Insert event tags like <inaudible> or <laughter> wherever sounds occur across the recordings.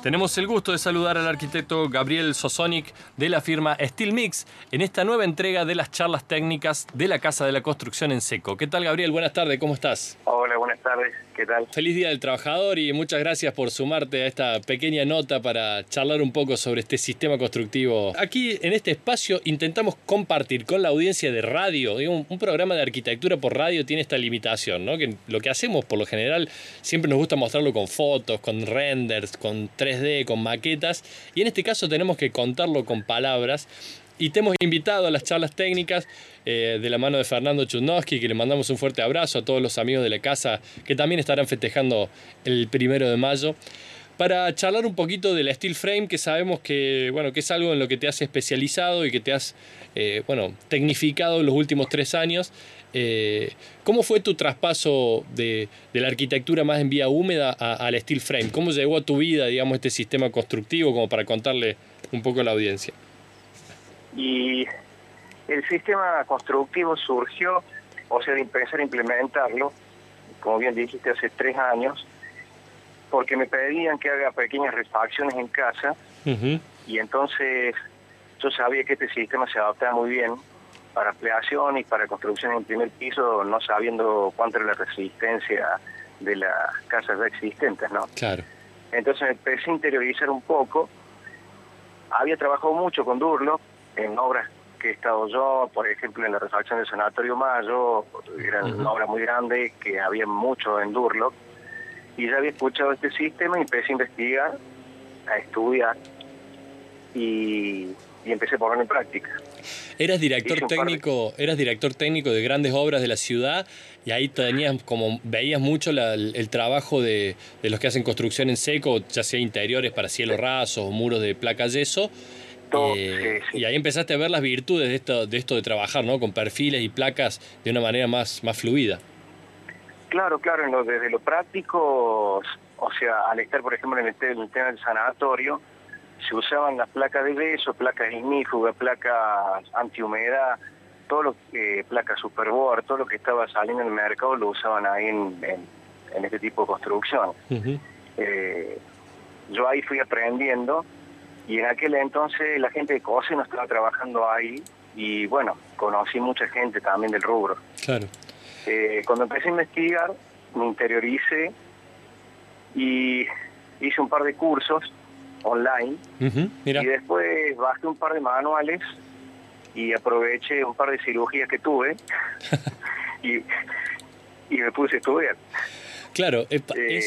Tenemos el gusto de saludar al arquitecto Gabriel Sosonic de la firma Steel Mix en esta nueva entrega de las charlas técnicas de la Casa de la Construcción en Seco. ¿Qué tal Gabriel? Buenas tardes, ¿cómo estás? Hola, Feliz Día del Trabajador y muchas gracias por sumarte a esta pequeña nota para charlar un poco sobre este sistema constructivo. Aquí en este espacio intentamos compartir con la audiencia de radio, un programa de arquitectura por radio tiene esta limitación, ¿no? que lo que hacemos por lo general siempre nos gusta mostrarlo con fotos, con renders, con 3D, con maquetas, y en este caso tenemos que contarlo con palabras. Y te hemos invitado a las charlas técnicas eh, de la mano de Fernando Chudnowski, que le mandamos un fuerte abrazo a todos los amigos de la casa que también estarán festejando el primero de mayo para charlar un poquito del steel frame, que sabemos que, bueno, que es algo en lo que te has especializado y que te has eh, bueno, tecnificado en los últimos tres años. Eh, ¿Cómo fue tu traspaso de, la arquitectura más en vía húmeda al steel frame? ¿Cómo llegó a tu vida, digamos, este sistema constructivo, como para contarle un poco a la audiencia? Y el sistema constructivo surgió, o sea, de empezar a implementarlo, como bien dijiste, hace tres años, porque me pedían que haga pequeñas refacciones en casa, y entonces yo sabía que este sistema se adaptaba muy bien para ampliación y para construcción en primer piso, no sabiendo cuánto era la resistencia de las casas ya existentes, ¿no? Claro. Entonces empecé a interiorizar un poco. Había trabajado mucho con Durlo en obras que he estado yo, por ejemplo, en la refacción del Sanatorio Mayo, era una obra muy grande que había mucho en Durlo, y ya había escuchado este sistema y empecé a investigar, a estudiar, y, y empecé a ponerlo en práctica. Eras director técnico, eras director técnico de grandes obras de la ciudad y ahí tenías como veías mucho el, trabajo de, los que hacen construcción en seco, ya sea interiores para cielo raso o muros de placa yeso. Eh, y ahí empezaste a ver las virtudes de esto, de esto de trabajar, ¿no? Con perfiles y placas de una manera más, más fluida. Claro, claro, desde lo práctico, o sea, al estar, por ejemplo, en el tema del sanatorio, se usaban las placas de beso, placas ignífugas, placas antihumedad, todo lo que, placas superboard, todo lo que estaba saliendo en el mercado lo usaban ahí en, en, este tipo de construcción. Eh, yo ahí fui aprendiendo y en aquel entonces la gente de COSE no estaba trabajando ahí y bueno, conocí mucha gente también del rubro. Claro. Eh, cuando empecé a investigar, me interioricé y hice un par de cursos online. y después bajé un par de manuales y aproveché un par de cirugías que tuve <laughs> y, y me puse a estudiar. Claro, es,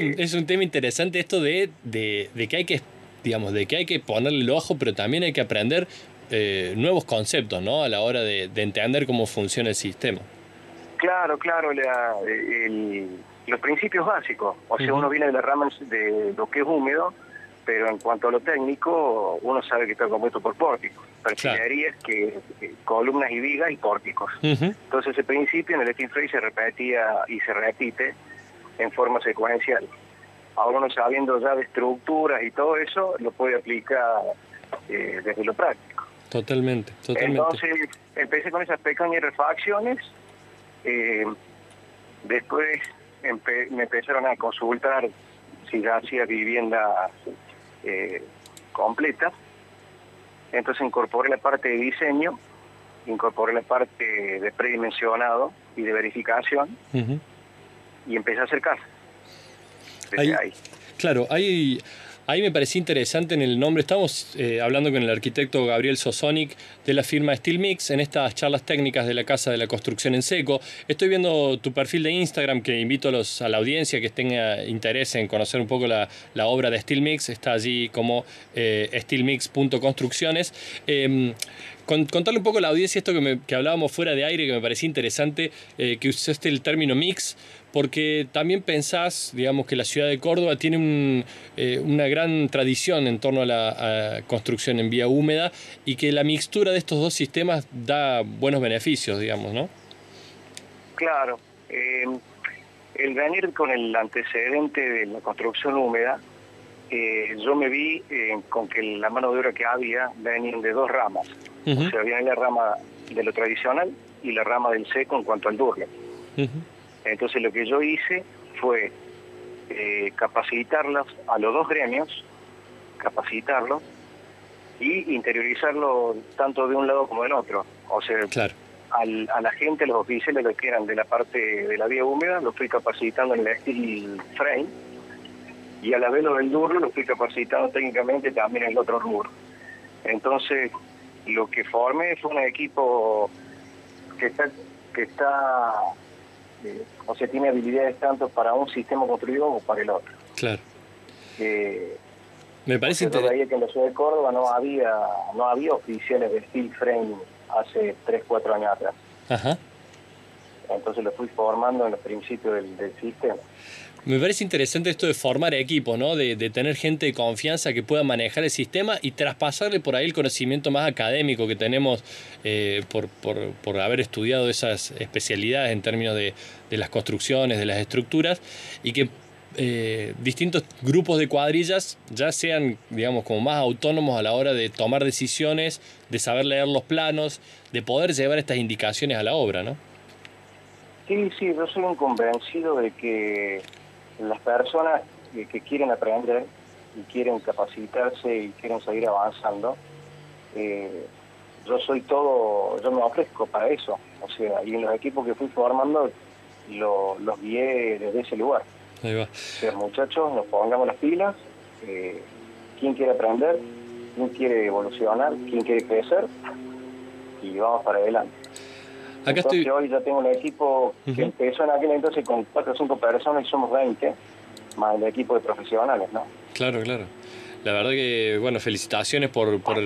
un, eh, es un tema interesante esto de, de, de, que hay que, digamos, de que hay que ponerle el ojo, pero también hay que aprender eh, nuevos conceptos, ¿no? A la hora de, entender cómo funciona el sistema. Claro, claro, los principios básicos. O sea, uno viene de la rama de lo que es húmedo, pero en cuanto a lo técnico, uno sabe que está compuesto por pórticos, perfilerías, que, columnas y vigas y pórticos. Entonces ese principio en el Steam Frame se repetía y se repite en forma secuencial. Ahora uno sabiendo ya de estructuras y todo eso, lo puede aplicar eh, desde lo práctico. Totalmente, totalmente. Entonces empecé con esas pequeñas refacciones, eh, después me empezaron a consultar si ya hacía vivienda eh, completa. Entonces incorporé la parte de diseño, incorporé la parte de predimensionado y de verificación y empecé a hacer casa. Ahí. Claro, hay, Ahí me pareció interesante en el nombre. Estamos eh, hablando con el arquitecto Gabriel Sosonic de la firma Steel Mix en estas charlas técnicas de la Casa de la Construcción en Seco. Estoy viendo tu perfil de Instagram que invito a, los, a la audiencia que tenga interés en conocer un poco la, obra de Steel Mix. Está allí como eh, steelmix.construcciones. Em, contarle un poco a la audiencia esto que, hablábamos fuera de aire, que me parecía interesante, eh, que usaste el término mix, porque también pensás, digamos, que la ciudad de Córdoba tiene eh, una gran tradición en torno a la construcción en vía húmeda y que la mixtura de estos dos sistemas da buenos beneficios, digamos, ¿no? Claro. Eh, el venir con el antecedente de la construcción húmeda, yo me vi con que la mano de obra que había venían de dos ramas. O sea, viene la rama de lo tradicional y la rama del seco en cuanto al durle. Entonces lo que yo hice fue eh, capacitarlas a los dos gremios capacitarlo y interiorizarlo tanto de un lado como del otro. O sea, al, a la gente, los oficiales que eran de la parte de la vía húmeda, lo fui capacitando en el steel frame y a la vez lo del duro lo fui capacitando técnicamente también en el otro rubro. Entonces, lo que formé fue un equipo que está, que está eh, o sea, tiene habilidades tanto para un sistema construido como para el otro. Claro. Eh, Me parece interesante. que en la ciudad de Córdoba no había, no había oficiales de steel frame hace 3, 4 años atrás. Ajá. Entonces lo fui formando en los principios del, del sistema. Me parece interesante esto de formar equipo, ¿no? De, tener gente de confianza que pueda manejar el sistema y traspasarle por ahí el conocimiento más académico que tenemos eh, por, por, haber estudiado esas especialidades en términos de, de las construcciones, de las estructuras, y que eh, distintos grupos de cuadrillas ya sean, digamos, como más autónomos a la hora de tomar decisiones, de saber leer los planos, de poder llevar estas indicaciones a la obra, ¿no? Sí, sí, yo soy un convencido de que las personas que, quieren aprender y quieren capacitarse y quieren seguir avanzando, eh, yo soy todo, yo me ofrezco para eso. O sea, y en los equipos que fui formando, lo, los guié desde ese lugar. Ahí va. O sea, muchachos, nos pongamos las pilas. Eh, ¿Quién quiere aprender? ¿Quién quiere evolucionar? ¿Quién quiere crecer? Y vamos para adelante. Acá estoy... hoy ya tengo un equipo que empezó en aquel entonces con 4 o 5 personas y somos 20, más el equipo de profesionales, ¿no? Claro, claro. La verdad que, bueno, felicitaciones por, por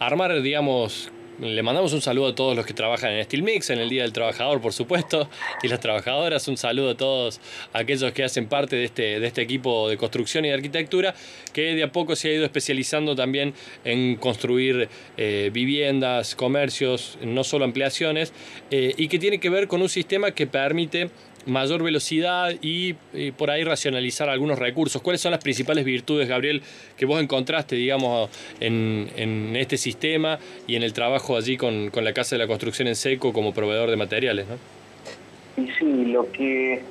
armar, digamos, le mandamos un saludo a todos los que trabajan en Steel Mix, en el Día del Trabajador, por supuesto, y las trabajadoras. Un saludo a todos aquellos que hacen parte de este, de este equipo de construcción y de arquitectura, que de a poco se ha ido especializando también en construir eh, viviendas, comercios, no solo ampliaciones, eh, y que tiene que ver con un sistema que permite mayor velocidad y, por ahí racionalizar algunos recursos. ¿Cuáles son las principales virtudes, Gabriel, que vos encontraste, digamos, en, este sistema y en el trabajo allí con, la Casa de la Construcción en Seco como proveedor de materiales? ¿no? Y sí, lo que,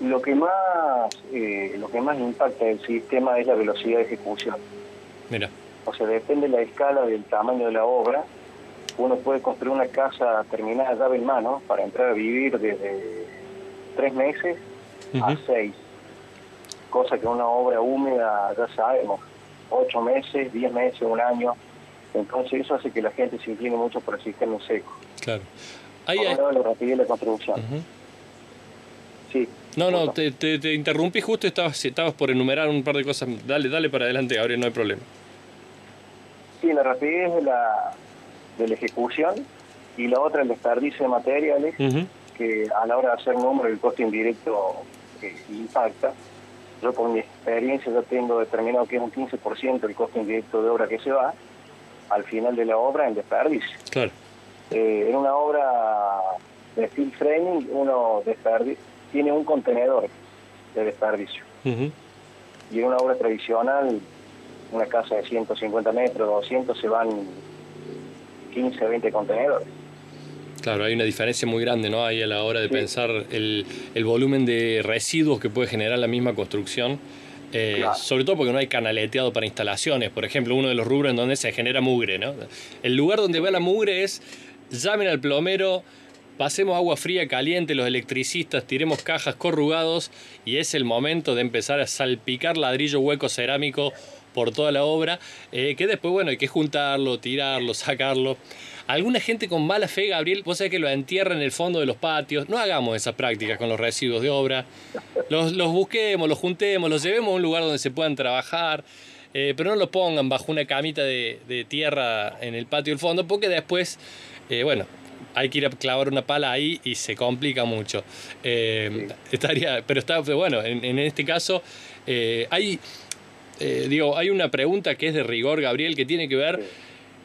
lo que, más, eh, lo que más impacta del sistema es la velocidad de ejecución. Mira. O sea, depende de la escala, del tamaño de la obra. Uno puede construir una casa terminada llave en mano para entrar a vivir desde tres meses a seis, cosa que una obra húmeda ya sabemos, ocho meses, diez meses, un año. Entonces eso hace que la gente se incline mucho por el sistema seco. Claro. Ahí hay... la rapidez de la construcción. Sí. No, no, te, te, interrumpí justo, estabas, estabas por enumerar un par de cosas. Dale, dale para adelante, Gabriel, no hay problema. Sí, la rapidez de la, de la ejecución y la otra el desperdicio de materiales que a la hora de hacer número el costo indirecto eh, impacta. Yo con mi experiencia ya tengo determinado que es un 15% el costo indirecto de obra que se va al final de la obra en desperdicio. Claro. Eh, en una obra de steel framing uno tiene un contenedor de desperdicio. Y en una obra tradicional, una casa de 150 metros, 200, se van 15, 20 contenedores. Claro, hay una diferencia muy grande, ¿no? Ahí a la hora de pensar el, volumen de residuos que puede generar la misma construcción. Eh, sobre todo porque no hay canaleteado para instalaciones. Por ejemplo, uno de los rubros en donde se genera mugre, ¿no? El lugar donde va la mugre es llamen al plomero, pasemos agua fría, caliente, los electricistas, tiremos cajas corrugados y es el momento de empezar a salpicar ladrillo hueco cerámico por toda la obra, eh, que después, bueno, hay que juntarlo, tirarlo, sacarlo. Alguna gente con mala fe, Gabriel, vos sabés que lo entierra en el fondo de los patios. No hagamos esas prácticas con los residuos de obra. Los, busquemos, los juntemos, los llevemos a un lugar donde se puedan trabajar. Eh, pero no lo pongan bajo una camita de, tierra en el patio del fondo, porque después, eh, bueno, hay que ir a clavar una pala ahí y se complica mucho. Eh, estaría, pero está, bueno, en, este caso hay, digo, hay una pregunta que es de rigor, Gabriel, que tiene que ver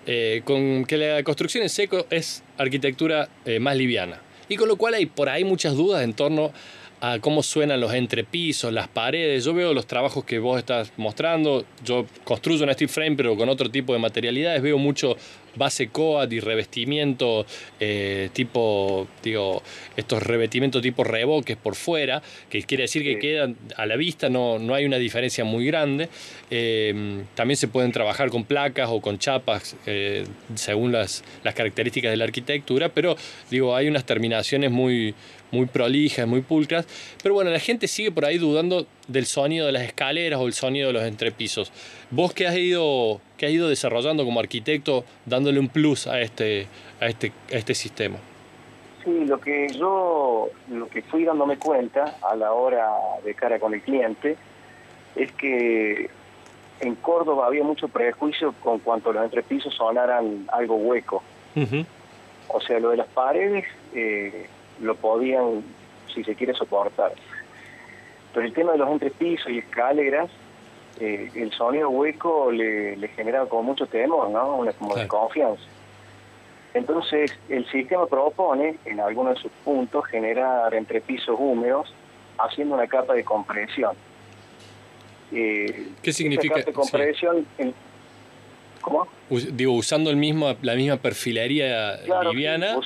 eh, con que la construcción en seco es arquitectura eh, más liviana. Y con lo cual hay por ahí muchas dudas en torno a cómo suenan los entrepisos, las paredes. Yo veo los trabajos que vos estás mostrando. Yo construyo un steel frame, pero con otro tipo de materialidades. Veo mucho base coat y revestimiento eh, tipo, digo, estos revestimientos tipo reboques por fuera, que quiere decir que quedan a la vista, no, no hay una diferencia muy grande. Eh, también se pueden trabajar con placas o con chapas eh, según las, las características de la arquitectura, pero digo, hay unas terminaciones muy, muy prolijas, muy pulcras. Pero bueno, la gente sigue por ahí dudando del sonido de las escaleras o el sonido de los entrepisos. Vos que has ido, que has ido desarrollando como arquitecto, dándole un plus a este, a este, a este sistema. Sí, lo que yo, lo que fui dándome cuenta a la hora de cara con el cliente es que en Córdoba había mucho prejuicio con cuanto los entrepisos sonaran algo hueco. O sea, lo de las paredes eh, lo podían, si se quiere, soportar. Pero el tema de los entrepisos y escaleras, eh, el sonido hueco le, le genera como mucho temor, ¿no? Una como desconfianza. Entonces, el sistema propone, en algunos de sus puntos, generar entrepisos húmedos haciendo una capa de compresión. Eh, ¿Qué significa? Capa de compresión, ¿Cómo? Digo, usando el mismo, la misma perfilería liviana,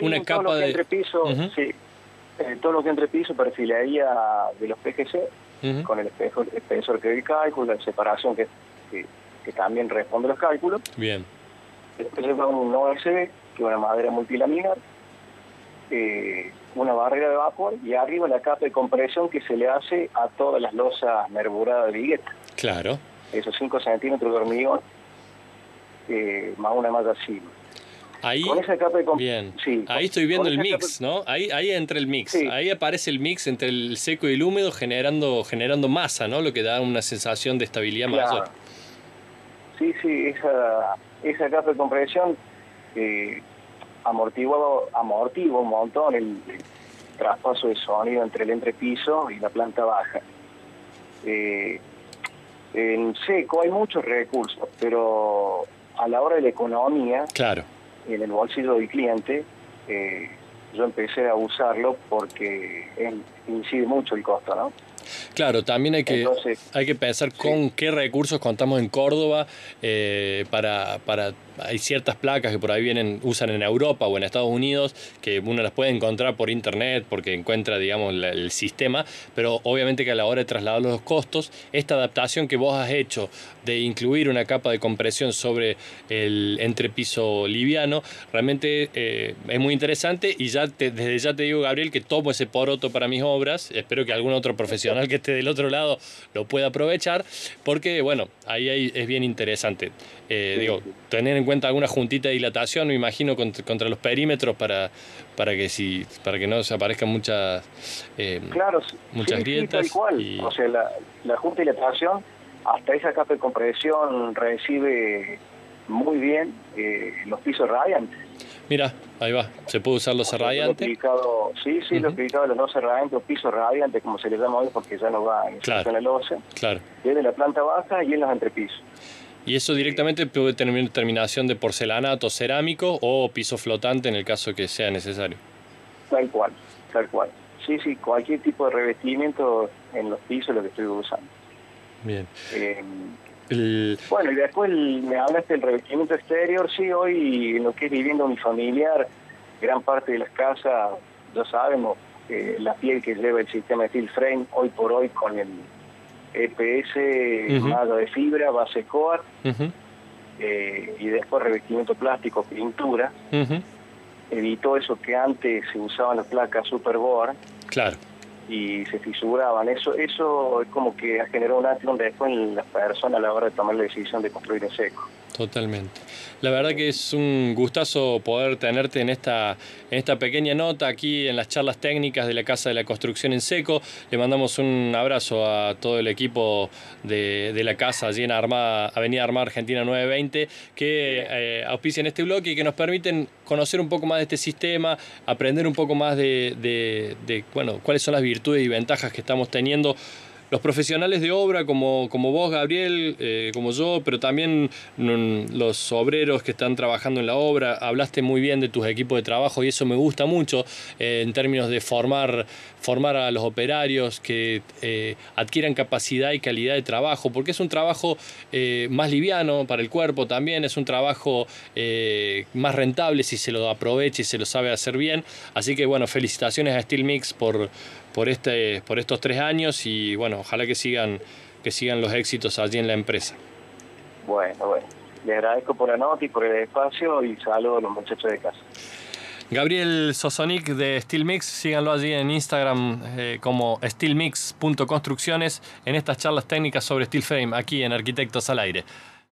una capa de... Entrepiso, sí, eh, todo lo que entre piso, perfilaría de los PGC, con el espejo, el espesor que el cálculo, la separación que, que, también responde a los cálculos. Bien. Después lleva un OSB, que es una madera multilaminar, eh, una barrera de vapor y arriba la capa de compresión que se le hace a todas las losas merburadas de vigueta. Claro. Esos 5 centímetros de hormigón, eh, más una malla así. Ahí, bien. ahí estoy viendo el mix, ¿no? Ahí, ahí entra el mix. Ahí aparece el mix entre el seco y el húmedo generando, generando masa, ¿no? Lo que da una sensación de estabilidad mayor. Sí, sí, esa, esa capa de compresión eh, amortigua, un montón el, traspaso de sonido entre el entrepiso y la planta baja. Eh, en seco hay muchos recursos, pero a la hora de la economía, claro en el bolsillo del cliente, eh, yo empecé a usarlo porque incide mucho el costo, ¿no? Claro, también hay que, hay que pensar con qué recursos contamos en Córdoba eh, para, para hay ciertas placas que por ahí vienen, usan en Europa o en Estados Unidos, que uno las puede encontrar por internet porque encuentra, digamos, el sistema, pero obviamente que a la hora de trasladar los costos, esta adaptación que vos has hecho de incluir una capa de compresión sobre el entrepiso liviano, realmente eh, es muy interesante y ya desde ya te digo, Gabriel, que tomo ese poroto para mis obras, espero que algún otro profesional que esté del otro lado lo pueda aprovechar, porque bueno, ahí, es bien interesante. Eh, digo, tener en cuenta alguna juntita de dilatación, me imagino, contra, los perímetros para, para, que si, para que no se aparezcan muchas, eh, claro, muchas grietas. O sea, la, la junta de dilatación, hasta esa capa de compresión recibe muy bien eh, los pisos radiantes. Mira, ahí va, se puede usar los radiantes. Sí, sí, los -huh. los dos radiantes o pisos radiantes, como se les llama hoy, porque ya no va en claro, el OCE. Claro. Desde la planta baja y en los entrepisos. Y eso directamente puede tener terminación de porcelanato cerámico o piso flotante en el caso que sea necesario. Tal cual, tal cual. Sí, sí, cualquier tipo de revestimiento en los pisos lo que estoy usando. Bien. Eh, bueno, y después me hablaste del revestimiento exterior. Sí, hoy en lo que es viviendo mi familiar, gran parte de las casas, ya sabemos, eh, la piel que lleva el sistema de steel frame, hoy por hoy con el EPS, uh de fibra, base coat, eh, y después revestimiento plástico, pintura. Evitó eso que antes se usaban las placas Superboard. Claro. Y se fisuraban. Eso eso es como que ha generado un antes después en las personas a la hora de tomar la decisión de construir en seco. Totalmente. La verdad que es un gustazo poder tenerte en esta, en esta pequeña nota aquí en las charlas técnicas de la Casa de la Construcción en Seco. Le mandamos un abrazo a todo el equipo de, la casa allí en Avenida Armada Argentina 920 que eh, auspician este bloque y que nos permiten conocer un poco más de este sistema, aprender un poco más de, de bueno, cuáles son las virtudes y ventajas que estamos teniendo los profesionales de obra como, como vos, Gabriel, eh, como yo, pero también mm, los obreros que están trabajando en la obra, hablaste muy bien de tus equipos de trabajo y eso me gusta mucho eh, en términos de formar, formar a los operarios que eh, adquieran capacidad y calidad de trabajo, porque es un trabajo más liviano para el cuerpo también, es un trabajo más rentable si se lo aprovecha y se lo sabe hacer bien. Así que bueno, felicitaciones a Steel Mix por por, este, por estos tres años y bueno, ojalá que sigan, que sigan los éxitos allí en la empresa. Bueno, bueno, le agradezco por la nota y por el espacio y saludo a los muchachos de casa. Gabriel Sosonic de Steelmix, síganlo allí en Instagram eh, como steelmix.construcciones en estas charlas técnicas sobre Steel Frame aquí en Arquitectos al Aire.